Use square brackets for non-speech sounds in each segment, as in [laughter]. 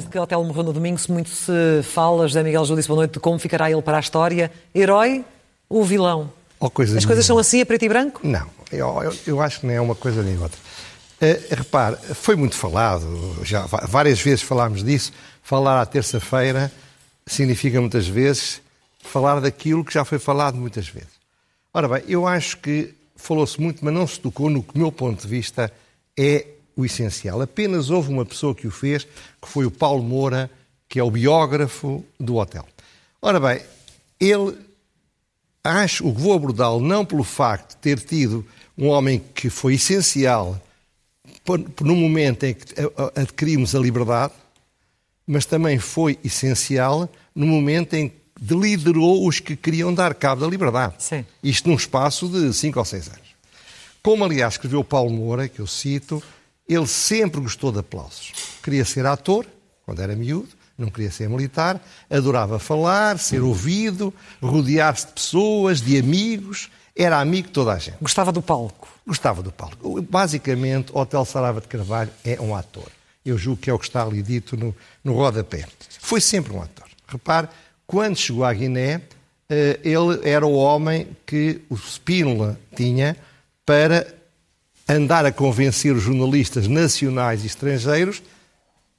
Desde que Hotel morreu no domingo, se muito se fala, José Miguel Júlio disse boa noite, de como ficará ele para a história. Herói ou vilão? Ou coisa As coisas são assim, a preto e branco? Não, eu, eu, eu acho que nem é uma coisa nem outra. Uh, repare, foi muito falado, já várias vezes falámos disso. Falar à terça-feira significa muitas vezes falar daquilo que já foi falado muitas vezes. Ora bem, eu acho que falou-se muito, mas não se tocou no que, do meu ponto de vista, é o essencial. Apenas houve uma pessoa que o fez, que foi o Paulo Moura, que é o biógrafo do hotel. Ora bem, ele acho o que vou abordá-lo não pelo facto de ter tido um homem que foi essencial no momento em que adquirimos a liberdade, mas também foi essencial no momento em que liderou os que queriam dar cabo da liberdade. Sim. Isto num espaço de cinco ou seis anos. Como, aliás, escreveu Paulo Moura, que eu cito, ele sempre gostou de aplausos. Queria ser ator, quando era miúdo, não queria ser militar, adorava falar, ser ouvido, rodear-se de pessoas, de amigos, era amigo de toda a gente. Gostava do palco. Gostava do palco. Basicamente, Hotel Sarava de Carvalho é um ator. Eu julgo que é o que está ali dito no, no rodapé. Foi sempre um ator. Repare, quando chegou à Guiné, eh, ele era o homem que o Spínola tinha para andar a convencer os jornalistas nacionais e estrangeiros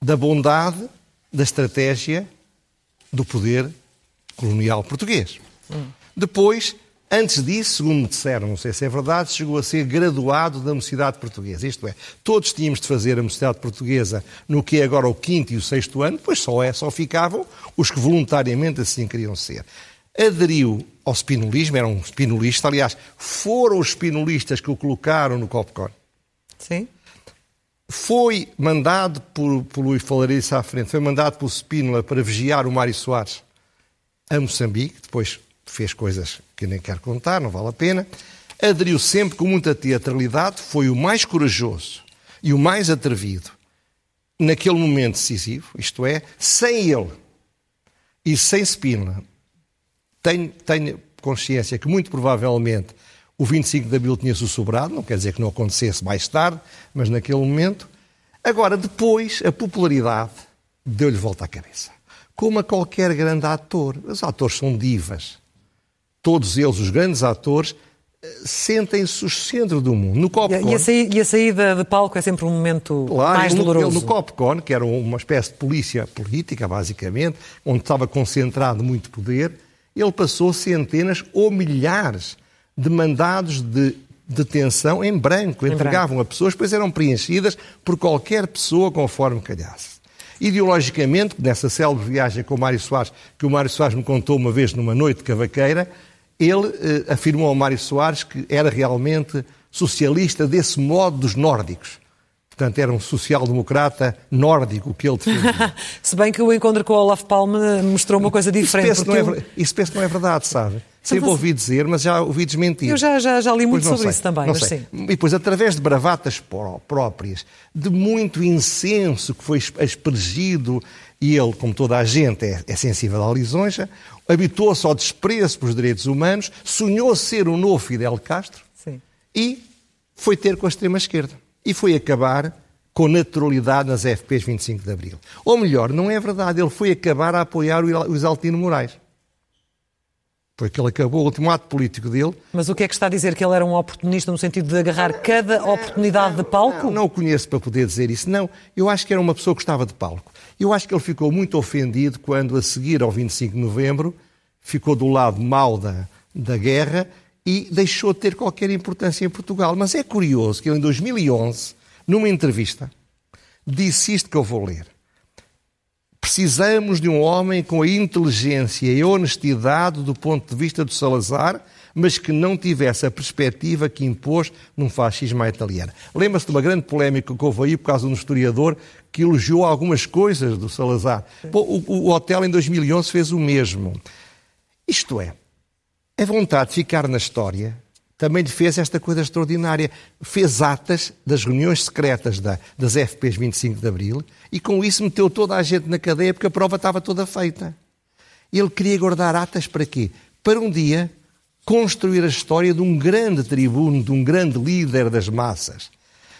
da bondade da estratégia do poder colonial português. Depois, antes disso, segundo me disseram, não sei se é verdade, chegou a ser graduado da Mocidade Portuguesa. Isto é, todos tínhamos de fazer a Mocidade Portuguesa no que é agora o quinto e o sexto ano, pois só, é, só ficavam os que voluntariamente assim queriam ser. Aderiu ao spinolismo, era um spinolista, aliás, foram os spinolistas que o colocaram no Copcon. Sim? Foi mandado por, por Luís falarei isso à frente, foi mandado por Spínola para vigiar o Mário Soares a Moçambique, depois fez coisas que eu nem quero contar, não vale a pena. Aderiu sempre com muita teatralidade, foi o mais corajoso e o mais atrevido naquele momento decisivo, isto é, sem ele e sem Spínola, tenho, tenho consciência que muito provavelmente o 25 de Abril tinha sussurrado, não quer dizer que não acontecesse mais tarde, mas naquele momento. Agora, depois, a popularidade deu-lhe volta à cabeça. Como a qualquer grande ator. Os atores são divas. Todos eles, os grandes atores, eh, sentem-se o centro do mundo. No E Copcon, a, e a saí- e a saída de palco é sempre um momento Claro, mais no- doloroso. no Copcon, que era uma espécie de polícia política, basicamente, onde estava concentrado muito poder, ele passou centenas ou milhares de mandados de detenção em branco. Entregavam a pessoas, depois eram preenchidas por qualquer pessoa conforme calhasse. Ideologicamente, nessa célebre viagem com o Mário Soares, que o Mário Soares me contou uma vez numa noite cavaqueira, ele eh, afirmou ao Mário Soares que era realmente socialista desse modo dos nórdicos. Portanto, era um social-democrata nórdico que ele defendia. [laughs] Se bem que o encontro com o Olaf Palme mostrou uma coisa Isso diferente. penso, que não é, isso penso que não é verdade, sabe? Sempre mas- ouvi dizer, mas já ouvi desmentir. Eu já- já- já li muito sobre sei, isso também, mas sei. sim. E depois, através de bravatas pró- próprias, de muito incenso que foi aspergido, e ele, como toda a gente, é, é sensível à lisonja, habituou-se ao desprezo pelos direitos humanos, sonhou ser o novo Fidel Castro Sim. e foi ter com a extrema-esquerda. E foi acabar com naturalidade nas FPs 25 de Abril. Ou melhor, não é verdade, ele foi acabar a apoiar o Isaltino Moraes. Foi que ele acabou o último ato político dele. Mas o que é que está a dizer? Que ele era um oportunista no sentido de agarrar cada oportunidade de palco? Não, não o conheço para poder dizer isso, não. Eu acho que era uma pessoa que estava de palco. Eu acho que ele ficou muito ofendido quando, a seguir ao 25 de novembro, ficou do lado mau da, da guerra e deixou de ter qualquer importância em Portugal. Mas é curioso que ele, em 2011, numa entrevista, disse isto que eu vou ler. Precisamos de um homem com a inteligência e a honestidade do ponto de vista do Salazar, mas que não tivesse a perspectiva que impôs num fascismo à italiana. Lembra-se de uma grande polémica que houve aí por causa de um historiador que elogiou algumas coisas do Salazar. Pô, O, o hotel em 2011 fez o mesmo. Isto é, a vontade de ficar na história também lhe fez esta coisa extraordinária. Fez atas das reuniões secretas da- das FPs 25 de Abril e com isso meteu toda a gente na cadeia porque a prova estava toda feita. Ele queria guardar atas para quê? Para um dia construir a história de um grande tribuno, de um grande líder das massas.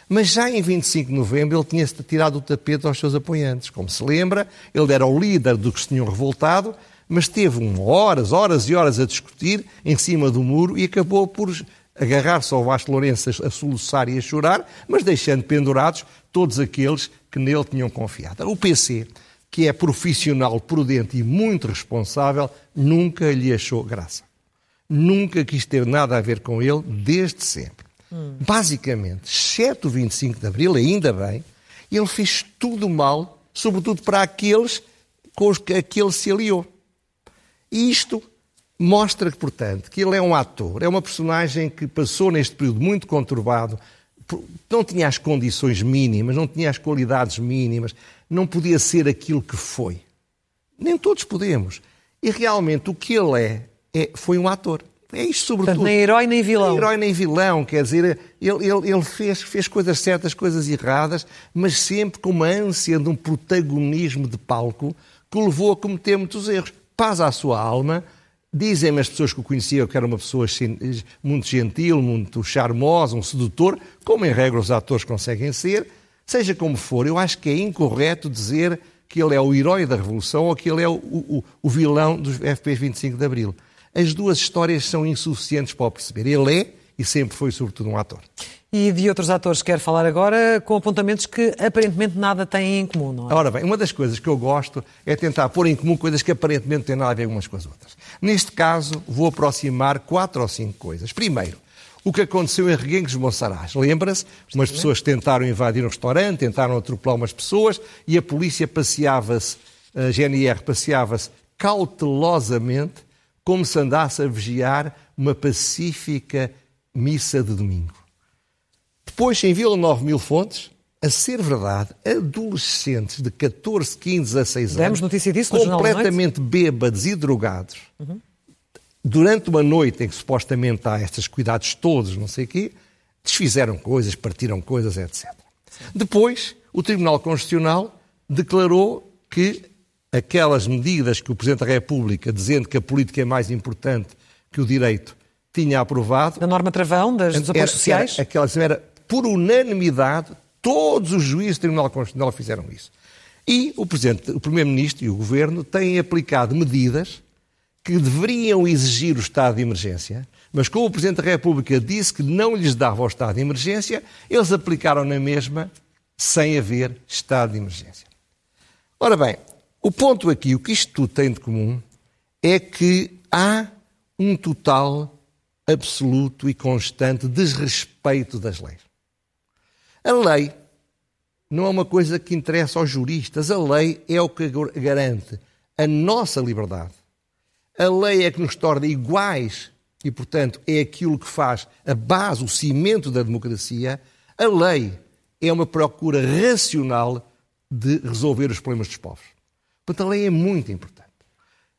Mas já em 25 de novembro ele tinha-se tirado o tapete aos seus apoiantes. Como se lembra, ele era o líder do que se tinham revoltado, mas teve horas, horas e horas a discutir em cima do muro e acabou por agarrar-se ao Vasco Lourenço a soluçar e a chorar, mas deixando pendurados todos aqueles que nele tinham confiado. O PC, que é profissional, prudente e muito responsável, nunca lhe achou graça. Nunca quis ter nada a ver com ele, desde sempre. Hum. Basicamente, exceto o 25 de Abril, ainda bem, ele fez tudo mal, sobretudo para aqueles com os que ele se aliou. E isto mostra, portanto, que ele é um ator, é uma personagem que passou neste período muito conturbado, não tinha as condições mínimas, não tinha as qualidades mínimas, não podia ser aquilo que foi. Nem todos podemos. E realmente o que ele é, é foi um ator. É isto, sobretudo. Portanto, nem herói nem vilão. Nem herói nem vilão, quer dizer, ele, ele, ele fez, fez coisas certas, coisas erradas, mas sempre com uma ânsia de um protagonismo de palco que o levou a cometer muitos erros. Paz à sua alma, dizem-me as pessoas que o conheciam que era uma pessoa muito gentil, muito charmosa, um sedutor, como em regra os atores conseguem ser. Seja como for, eu acho que é incorreto dizer que ele é o herói da Revolução ou que ele é o, o, o vilão dos FPs 25 de Abril. As duas histórias são insuficientes para o perceber. Ele é e sempre foi, sobretudo, um ator. E de outros atores quer falar agora com apontamentos que aparentemente nada têm em comum, não é? Ora bem, uma das coisas que eu gosto é tentar pôr em comum coisas que aparentemente têm nada a ver umas com as outras. Neste caso, vou aproximar quatro ou cinco coisas. Primeiro, o que aconteceu em Reguengos de Monsaraz. Lembra-se? Umas pessoas tentaram invadir um restaurante, tentaram atropelar umas pessoas e a polícia passeava-se, a GNR passeava-se cautelosamente como se andasse a vigiar uma pacífica missa de domingo. Depois, em Vila Nove Mil Fontes, a ser verdade, adolescentes de 14, 15, 16 anos, Demos notícia disso completamente bêbados e drogados, uhum. durante uma noite em que supostamente há estes cuidados todos, não sei o quê, desfizeram coisas, partiram coisas, etc. Depois, o Tribunal Constitucional declarou que aquelas medidas que o Presidente da República, dizendo que a política é mais importante que o direito, tinha aprovado. Da norma travão, das, dos apoios sociais? Era, aquelas, era, por unanimidade, todos os juízes do Tribunal Constitucional fizeram isso. E o Presidente, o Primeiro-Ministro e o Governo têm aplicado medidas que deveriam exigir o estado de emergência, mas como o Presidente da República disse que não lhes dava o estado de emergência, eles aplicaram na mesma sem haver estado de emergência. Ora bem, o ponto aqui, o que isto tudo tem de comum, é que há um total, absoluto e constante desrespeito das leis. A lei não é uma coisa que interessa aos juristas, a lei é o que garante a nossa liberdade. A lei é que nos torna iguais e, portanto, é aquilo que faz a base, o cimento da democracia. A lei é uma procura racional de resolver os problemas dos povos. Portanto, a lei é muito importante.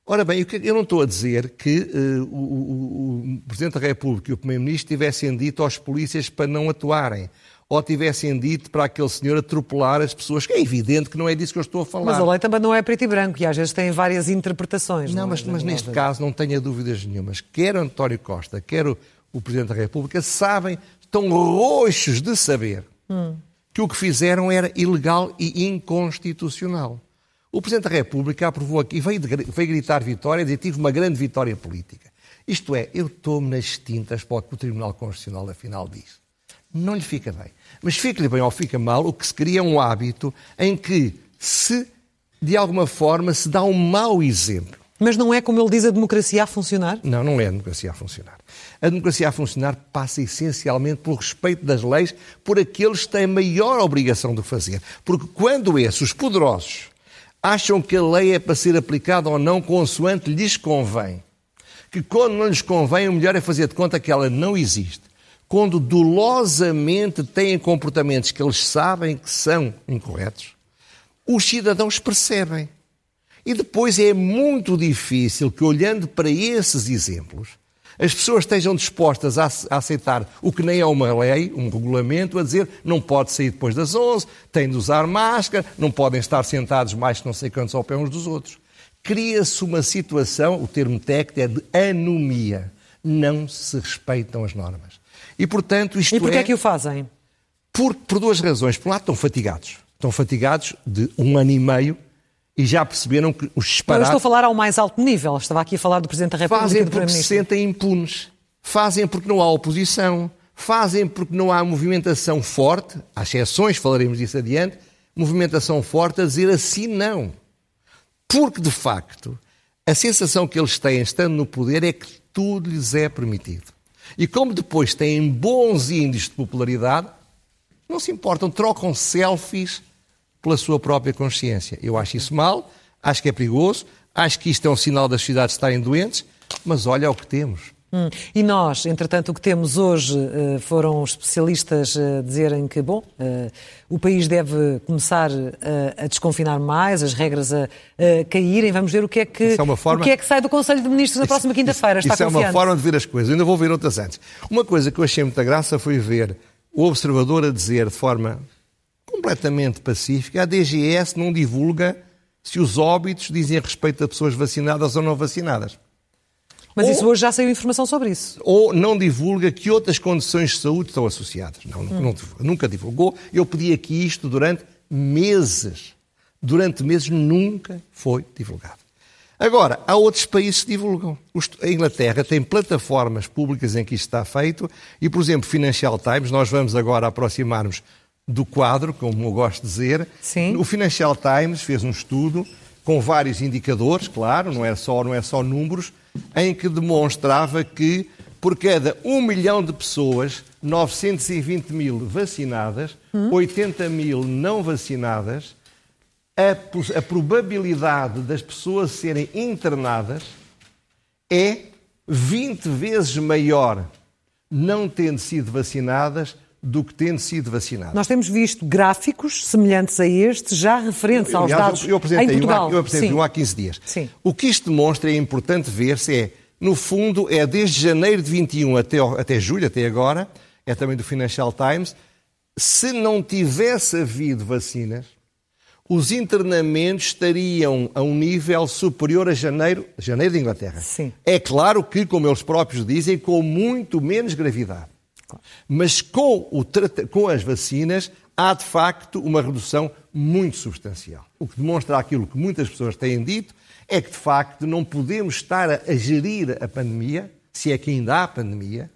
Ora bem, eu não estou a dizer que uh, o, o, o, Presidente da República e o Primeiro-Ministro tivessem dito aos polícias para não atuarem, ou tivessem dito para aquele senhor atropelar as pessoas, que é evidente que não é disso que eu estou a falar. Mas a lei também não é preto e branco, e às vezes tem várias interpretações. Não, não mas, é? mas neste caso não tenha dúvidas nenhumas. Quer António Costa, quer o, o Presidente da República, sabem, estão roxos de saber hum. que o que fizeram era ilegal e inconstitucional. O Presidente da República aprovou aqui, veio, veio gritar vitória, dizer tive uma grande vitória política. Isto é, eu estou-me nas tintas para o que o Tribunal Constitucional afinal diz. Não lhe fica bem. Mas fica-lhe bem ou fica mal, o que se cria é um hábito em que se, de alguma forma, se dá um mau exemplo. Mas não é, como ele diz, a democracia a funcionar? Não, não é a democracia a funcionar. A democracia a funcionar passa essencialmente pelo respeito das leis por aqueles que têm maior obrigação de fazer. Porque quando esses, os poderosos, acham que a lei é para ser aplicada ou não consoante lhes convém. Que quando não lhes convém, o melhor é fazer de conta que ela não existe. Quando dolosamente têm comportamentos que eles sabem que são incorretos, os cidadãos percebem. E depois é muito difícil que, olhando para esses exemplos, as pessoas estejam dispostas a, aceitar o que nem é uma lei, um regulamento, a dizer não pode sair depois das 11, têm de usar máscara, não podem estar sentados mais que não sei quantos ao pé uns dos outros. Cria-se uma situação, o termo técnico é de anomia. Não se respeitam as normas. E, portanto, isto E porquê é... é que o fazem? Por, por duas razões. Por um lado, estão fatigados. Estão fatigados de um ano e meio e já perceberam que os disparates... Eu estou a falar ao mais alto nível. Estava aqui a falar do Presidente da República Fazem porque se sentem impunes. Fazem porque não há oposição. Fazem porque não há movimentação forte, há exceções, falaremos disso adiante, movimentação forte a dizer assim não. Porque, de facto, a sensação que eles têm estando no poder é que tudo lhes é permitido. E como depois têm bons índices de popularidade, não se importam, trocam selfies pela sua própria consciência. Eu acho isso mal, acho que é perigoso, acho que isto é um sinal das cidades estarem doentes, mas olha o que temos. Hum. E nós, entretanto, o que temos hoje eh, foram os especialistas eh, dizerem que, bom, eh, o país deve começar a desconfinar mais, as regras a, a caírem. Vamos ver o que é que, Isso é forma- o que, é que sai do Conselho de Ministros na próxima quinta-feira. Está Isso é uma forma de ver as coisas. Eu ainda vou ver outras antes. Uma coisa que eu achei muita graça foi ver o observador a dizer de forma completamente pacífica: a DGS não divulga se os óbitos dizem a respeito de pessoas vacinadas ou não vacinadas. Mas Ou- isso hoje já saiu informação sobre isso. Ou não divulga que outras condições de saúde estão associadas. Não, não, não nunca divulgou. Eu pedi aqui isto durante meses. Durante meses nunca foi divulgado. Agora, há outros países que divulgam. A Inglaterra tem plataformas públicas em que isto está feito e, por exemplo, Financial Times, nós vamos agora aproximar-nos do quadro, como eu gosto de dizer. Sim. O Financial Times fez um estudo com vários indicadores, claro, não é só, não é só números, em que demonstrava que por cada um milhão de pessoas, 920 mil vacinadas, 80 mil não vacinadas, a, a probabilidade das pessoas serem internadas é 20 vezes maior não tendo sido vacinadas do que tendo sido vacinadas. Nós temos visto gráficos semelhantes a este, já referentes aos Aliás, dados eu, eu apresentei, em um Portugal. há, eu apresentei Sim. um há 15 dias. Sim. O que isto demonstra, é importante ver-se, é, no fundo, é desde janeiro de 21 até, até julho, até agora, é também do Financial Times, se não tivesse havido vacinas, os internamentos estariam a um nível superior a janeiro, janeiro de Inglaterra. Sim. É claro que, como eles próprios dizem, com muito menos gravidade. Mas com, o com as vacinas há de facto uma redução muito substancial. O que demonstra aquilo que muitas pessoas têm dito é que de facto não podemos estar a, a gerir a pandemia, se é que ainda há pandemia,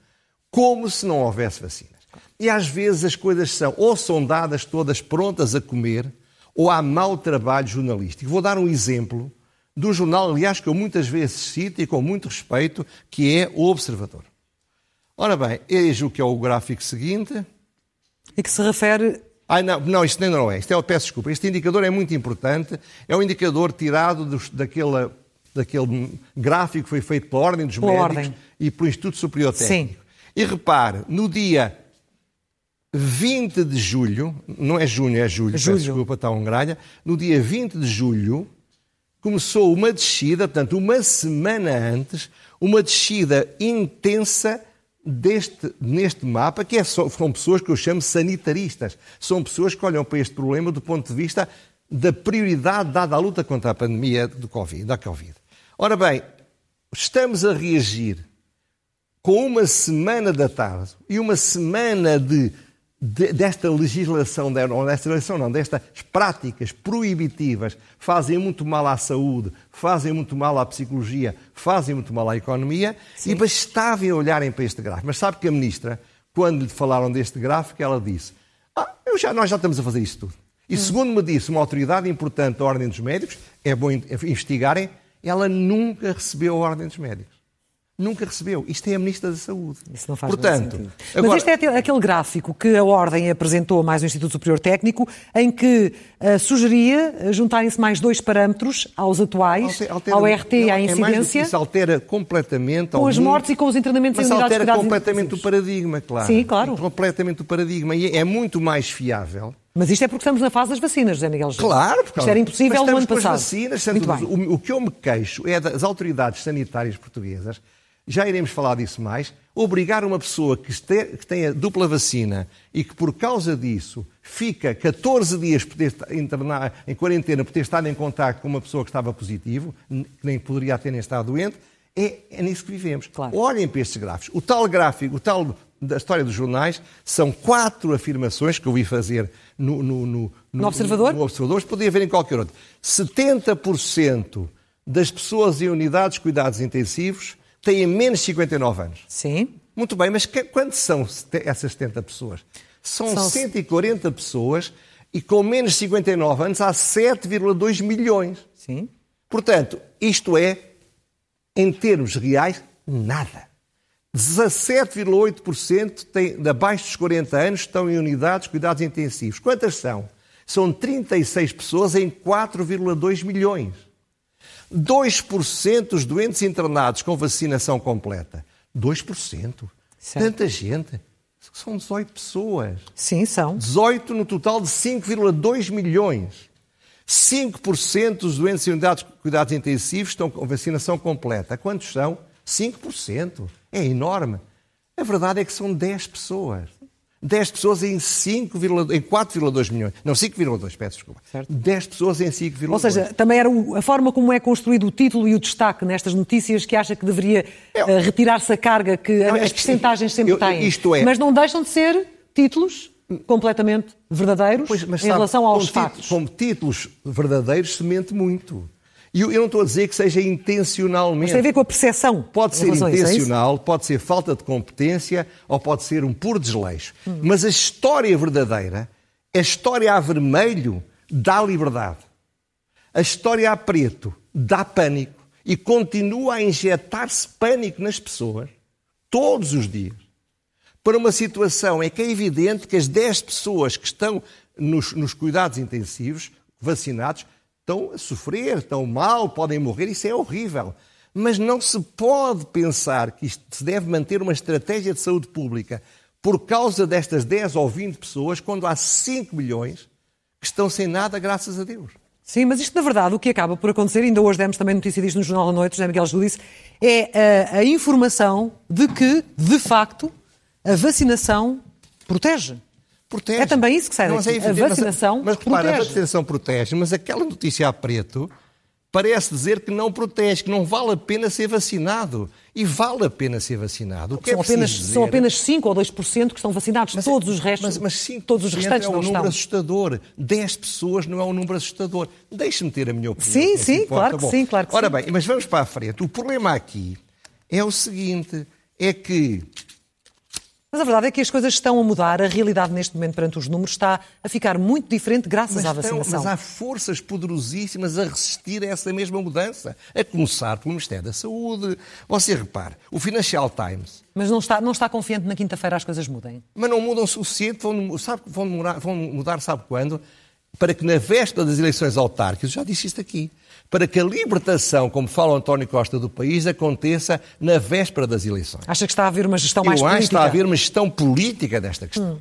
como se não houvesse vacinas. E às vezes as coisas são ou são dadas todas prontas a comer, ou há mau trabalho jornalístico. Vou dar um exemplo do jornal, aliás, que eu muitas vezes cito e com muito respeito, que é o Observador. Ora bem, eis o que é o gráfico seguinte. E que se refere Ah, não, não, isto ainda não é. Isto é, peço desculpa. Este indicador é muito importante. É um indicador tirado dos, daquele, daquele gráfico que foi feito pela Ordem dos Pela Médicos Ordem. e pelo Instituto Superior Sim. Técnico. E repare, no dia 20 de julho, não é junho, é julho, Julho. peço desculpa, está um gralha. No dia 20 de julho, começou uma descida, portanto, uma semana antes, uma descida intensa deste, neste mapa, que é só, são pessoas que eu chamo sanitaristas. São pessoas que olham para este problema do ponto de vista da prioridade dada à luta contra a pandemia do COVID, da Covid. Ora bem, estamos a reagir com uma semana de atraso e uma semana de, de- desta legislação, não desta legislação não, destas práticas proibitivas fazem muito mal à saúde, fazem muito mal à psicologia, fazem muito mal à economia e bastava olharem para este gráfico. Mas sabe que a ministra, quando lhe falaram deste gráfico, ela disse ah, eu já, nós já estamos a fazer isto tudo. E segundo me disse uma autoridade importante da Ordem dos Médicos, é bom in- investigarem, ela nunca recebeu a Ordem dos Médicos. Nunca recebeu. Isto é a Ministra da Saúde. Isso não faz Portanto, sentido. agora, Mas este é aquele- gráfico que a Ordem apresentou mais o Instituto Superior Técnico, em que ah, sugeria ah, juntarem-se mais dois parâmetros aos atuais, alter- altera- ao RT e à é incidência, Isso altera completamente. com as mundo, mortes e com os internamentos Mas em unidades de altera completamente o paradigma, claro. Sim, claro. Completamente o paradigma. E é muito mais fiável. Mas isto é porque estamos na fase das vacinas, José Miguel. Claro, porque Isto era impossível no ano passado. as vacinas, o, o que eu me queixo é das autoridades sanitárias portuguesas, já iremos falar disso mais, obrigar uma pessoa que, este, que tenha dupla vacina e que por causa disso fica 14 dias por ter internar, em quarentena por ter estado em contato com uma pessoa que estava positivo, que nem poderia ter nem estado doente, é, é nisso que vivemos. Claro. Olhem para estes gráficos. O tal gráfico, o tal da história dos jornais são quatro afirmações que eu vi fazer no, no, no, no Observador, no Observador podia haver em qualquer outro. 70% das pessoas em unidades de cuidados intensivos têm menos de 59 anos. Sim. Muito bem, mas que, quantas são essas 70 pessoas? São, são 140 pessoas e com menos de 59 anos há 7,2 milhões. Sim. Portanto, isto é, em termos reais, nada. 17,8% abaixo dos 40 anos estão em unidades de cuidados intensivos. Quantas são? São 36 pessoas em 4,2 milhões. 2% dos doentes internados com vacinação completa. 2%. Certo. Tanta gente. São 18 pessoas. Sim, são. 18 no total de 5,2 milhões. 5% dos doentes em unidades de cuidados intensivos estão com vacinação completa. Quantos são? 5%. É enorme. A verdade é que são 10 pessoas. 10 pessoas em, 5, em 4,2 milhões. Não, 5,2, peço desculpa. Certo. 10 pessoas em 5,2. Ou seja, também era a forma como é construído o título e o destaque nestas notícias que acha que deveria uh, retirar-se a carga que não, as percentagens sempre eu, têm. Isto é. Mas não deixam de ser títulos completamente verdadeiros pois, em sabe, relação aos fatos. Como títulos verdadeiros se mente muito. E eu, não estou a dizer que seja intencionalmente. Mas tem a ver com a percepção. Pode ser intencional, pode ser falta de competência ou pode ser um puro desleixo. Hum. Mas a história verdadeira, a história a vermelho, dá liberdade. A história a preto dá pânico e continua a injetar-se pânico nas pessoas todos os dias para uma situação em que é evidente que as 10 pessoas que estão nos, nos cuidados intensivos, vacinados, estão a sofrer, estão mal, podem morrer, isso é horrível. Mas não se pode pensar que se deve manter uma estratégia de saúde pública por causa destas 10 ou 20 pessoas, quando há 5 milhões que estão sem nada, graças a Deus. Sim, mas isto, na verdade, o que acaba por acontecer, ainda hoje demos também notícia disto no Jornal da Noite, José Miguel Judice, é a, a informação de que, de facto, a vacinação protege. Protege. É também isso que sai daqui. É a vacinação mas, mas, repara, protege. a vacinação protege, mas aquela notícia a preto parece dizer que não protege, que não vale a pena ser vacinado. E vale a pena ser vacinado. O que são, é apenas, dizer... são apenas 5 ou 2% que estão vacinados. Mas, todos os restos, mas, mas todos os restantes é um número estão. assustador. 10 pessoas não é um número assustador. Deixe-me ter a minha opinião. Sim, sim, claro que Bom, sim, claro que Ora sim. bem, mas vamos para a frente. O problema aqui é o seguinte, é que mas a verdade é que as coisas estão a mudar, a realidade neste momento perante os números está a ficar muito diferente graças mas à vacinação. Estão, mas há forças poderosíssimas a resistir a essa mesma mudança, a começar pelo Ministério da Saúde. Você repare, o Financial Times... Mas não está, não está confiante na quinta-feira as coisas mudem? Mas não mudam o suficiente, vão, sabe, vão, mudar, vão mudar sabe quando? Para que na véspera das eleições autárquicas, já disse isto aqui, para que a libertação, como fala o António Costa, do país aconteça na véspera das eleições. Acha que está a haver uma gestão mais Eu política? acho que está a haver uma gestão política desta questão. Hum.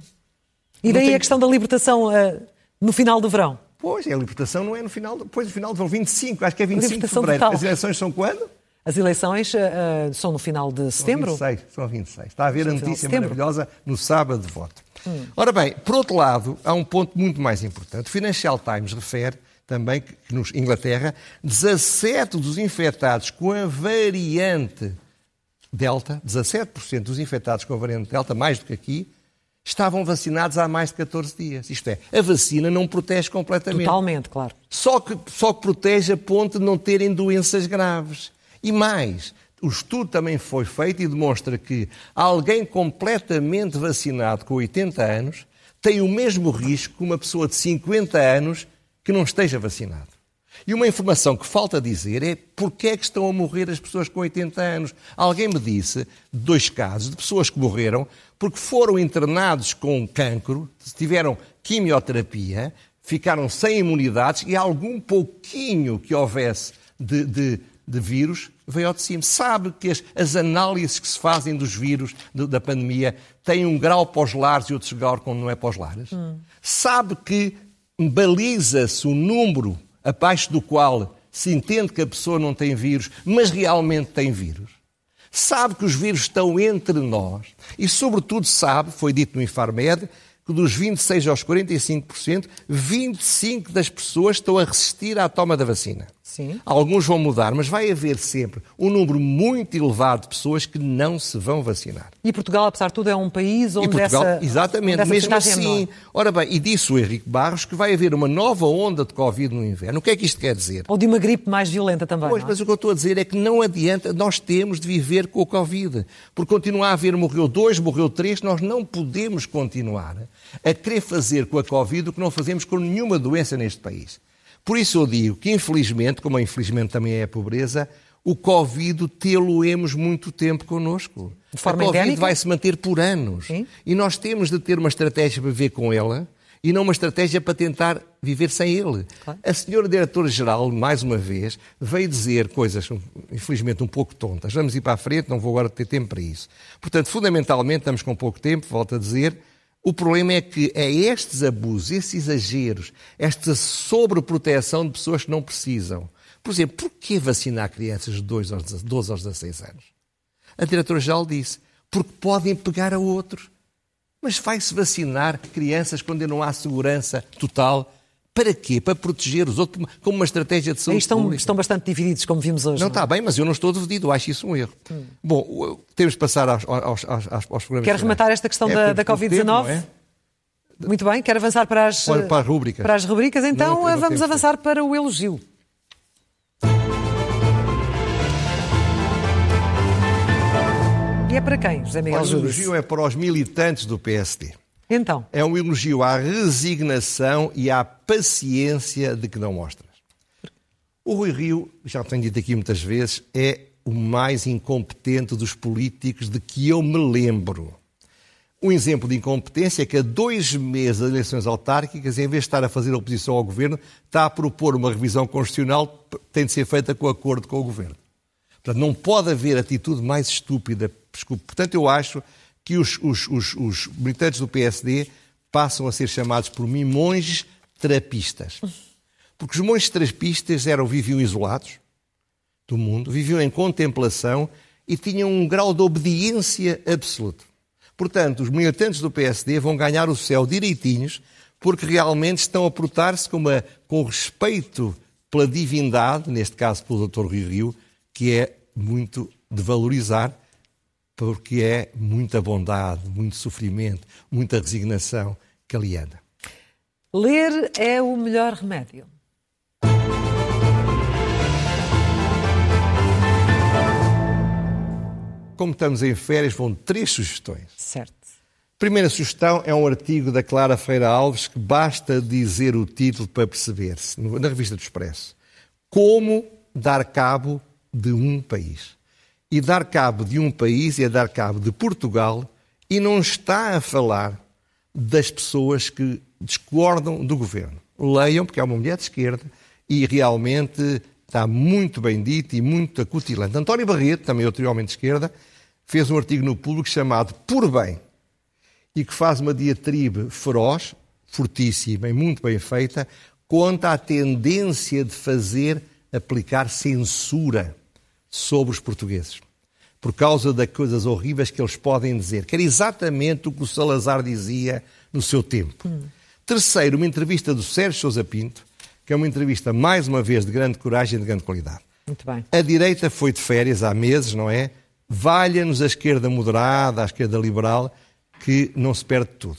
E daí tem... a questão da libertação uh, no final do verão? Pois, a libertação não é no final, depois no final do verão, 25, acho que é 25 de fevereiro. Total. As eleições são quando? As eleições uh, são no final de setembro? São 26, são 26. Está a haver a notícia maravilhosa no sábado de voto. Hum. Ora bem, por outro lado, há um ponto muito mais importante. O Financial Times refere também que nos Inglaterra, 17 dos infectados com a variante Delta, 17% dos infectados com a variante Delta, mais do que aqui, estavam vacinados há mais de 14 dias. Isto é, a vacina não protege completamente. Totalmente, claro. Só que, só que protege a ponto de não terem doenças graves. E mais, o estudo também foi feito e demonstra que alguém completamente vacinado com 80 anos tem o mesmo risco que uma pessoa de 50 anos que não esteja vacinado. E uma informação que falta dizer é porque é que estão a morrer as pessoas com 80 anos. Alguém me disse dois casos de pessoas que morreram porque foram internados com cancro, tiveram quimioterapia, ficaram sem imunidades e algum pouquinho que houvesse de, de, de vírus veio ao de cima. Sabe que as, as, análises que se fazem dos vírus de, da pandemia têm um grau pós-lares e outro grau quando não é pós-lares? Hum. Sabe que baliza-se o número abaixo do qual se entende que a pessoa não tem vírus, mas realmente tem vírus. Sabe que os vírus estão entre nós e, sobretudo, sabe, foi dito no Infarmed, que dos 26 aos 45%, 25% das pessoas estão a resistir à toma da vacina. Sim. Alguns vão mudar, mas vai haver sempre um número muito elevado de pessoas que não se vão vacinar. E Portugal, apesar de tudo, é um país onde e Portugal, essa exatamente, onde mesmo é assim. Ora bem, e disse o Henrique Barros que vai haver uma nova onda de Covid no inverno. O que é que isto quer dizer? Ou de uma gripe mais violenta também. Pois, é? mas o que eu estou a dizer é que não adianta, nós temos de viver com o Covid. Porque continuar a haver morreu dois, morreu três, nós não podemos continuar a querer fazer com a Covid o que não fazemos com nenhuma doença neste país. Por isso eu digo que, infelizmente, como infelizmente também é a pobreza, o Covid tê-lo-emos muito tempo connosco. De forma a Covid endémica? vai se manter por anos. Sim. E nós temos de ter uma estratégia para viver com ela e não uma estratégia para tentar viver sem ele. Claro. A senhora diretora-geral, mais uma vez, veio dizer coisas, infelizmente, um pouco tontas. Vamos ir para a frente, não vou agora ter tempo para isso. Portanto, fundamentalmente, estamos com pouco tempo, volto a dizer, o problema é que é estes abusos, esses exageros, esta sobreproteção de pessoas que não precisam. Por exemplo, porquê vacinar crianças de 12 aos 12 aos 16 anos? A diretora-geral disse, porque podem pegar a outros. Mas vai-se vacinar crianças quando não há segurança total? Para quê? Para proteger os outros como uma estratégia de Aí saúde estão, pública? estão bastante divididos, como vimos hoje. Não é? está bem, mas eu não estou dividido, acho isso um erro. Bom, o- temos de passar aos, aos, aos, aos programas. Quer rematar esta questão É, da, da tempo, não Covid-19? é? Muito bem, quer avançar para as, Para- para as rubricas. Para as rubricas, então Não, não vamos avançar para o elogio. E é para quem, José Miguel Olha, o elogio é para os militantes do PSD. Então, É um elogio à resignação e à paciência de que não mostras. O Rui Rio, já tenho dito aqui muitas vezes, é o mais incompetente dos políticos de que eu me lembro. Um exemplo de incompetência é que a dois meses das eleições autárquicas, em vez de estar a fazer oposição ao governo, está a propor uma revisão constitucional que tem de ser feita com acordo com o governo. Portanto, não pode haver atitude mais estúpida. Portanto, eu acho que os, os- os- os militantes do PSD passam a ser chamados por mim monges terapistas. Porque os monges terapistas eram, viviam isolados do mundo, viviam em contemplação e tinham um grau de obediência absoluto. Portanto, os militantes do PSD vão ganhar o céu direitinhos porque realmente estão a portar-se com, com respeito pela divindade, neste caso pelo Dr. Rio Rio, que é muito de valorizar, porque é muita bondade, muito sofrimento, muita resignação que ali anda. ler é o melhor remédio. Como estamos em férias, vão três sugestões. Certo. Primeira sugestão é um artigo da Clara Feira Alves que basta dizer o título para perceber-se, na revista do Expresso. Como dar cabo de um país. E dar cabo de um país é dar cabo de Portugal e não está a falar das pessoas que discordam do governo. Leiam, porque é uma mulher de esquerda e realmente está muito bem dito e muito acutilante. António Barreto, também outro homem de esquerda, fez um artigo no público chamado Por Bem e que faz uma diatribe feroz, fortíssima e muito bem feita, contra a tendência de fazer aplicar censura sobre os portugueses. Por causa das coisas horríveis que eles podem dizer, que era exatamente o que o Salazar dizia no seu tempo. Terceiro, uma entrevista do Sérgio Sousa Pinto, que é uma entrevista, mais uma vez, de grande coragem e de grande qualidade. Muito bem. A direita foi de férias há meses, não é? Valha-nos a esquerda moderada, a esquerda liberal, que não se perde tudo.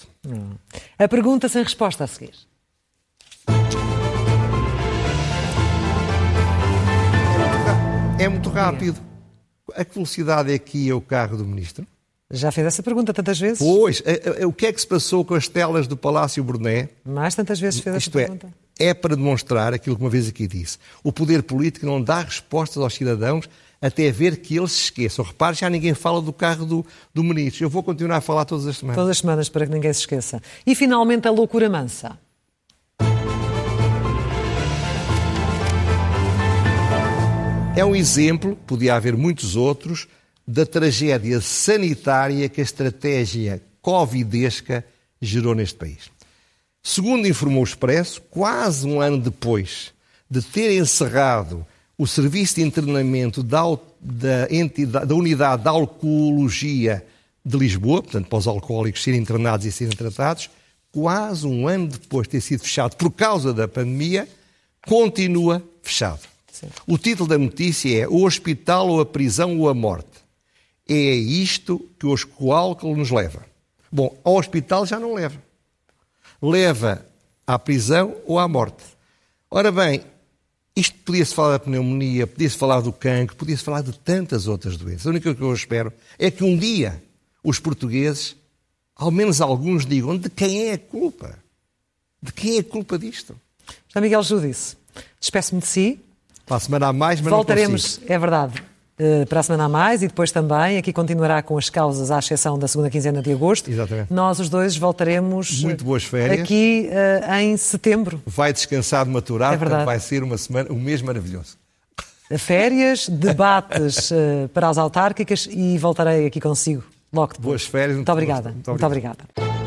A pergunta sem resposta a seguir. É muito rápido. A que velocidade é que ia o carro do ministro? Já fez essa pergunta tantas vezes? Pois, a- a- o que é que se passou com as telas do Palácio Bruné? Mais tantas vezes fez essa Isto é, pergunta? é para demonstrar aquilo que uma vez aqui disse. O poder político não dá respostas aos cidadãos até ver que eles se esqueçam. Repare, já ninguém fala do carro do, do ministro. Eu vou continuar a falar todas as semanas. Todas as semanas, para que ninguém se esqueça. E finalmente a loucura mansa. É um exemplo, podia haver muitos outros, da tragédia sanitária que a estratégia covidesca gerou neste país. Segundo informou o Expresso, quase um ano depois de ter encerrado o serviço de internamento da, da entidade- da Unidade de Alcoologia de Lisboa, portanto, para os alcoólicos serem internados e serem tratados, quase um ano depois de ter sido fechado por causa da pandemia, continua fechado. Sim. O título da notícia é O Hospital ou a Prisão ou a Morte. É isto que o álcool nos leva. Bom, ao hospital já não leva. Leva à prisão ou à morte. Ora bem, isto podia-se falar da pneumonia, podia-se falar do cancro, podia-se falar de tantas outras doenças. A única coisa que eu espero é que um dia os portugueses, ao menos alguns, digam de quem é a culpa. De quem é a culpa disto? José Miguel Judice, despeço-me de si. Para a semana a mais, mas Voltaremos, é verdade, eh, para a semana a mais e depois também aqui continuará com as causas à exceção da segunda quinzena de agosto. Exatamente. Nós os dois voltaremos Muito boas férias. aqui uh, em setembro. Vai descansar de maturar, é verdade. vai ser uma semana, um mês maravilhoso. Férias, [laughs] debates uh, para as autárquicas e voltarei aqui consigo logo depois. Boas férias. Muito, muito obrigada. Muito, muito obrigada.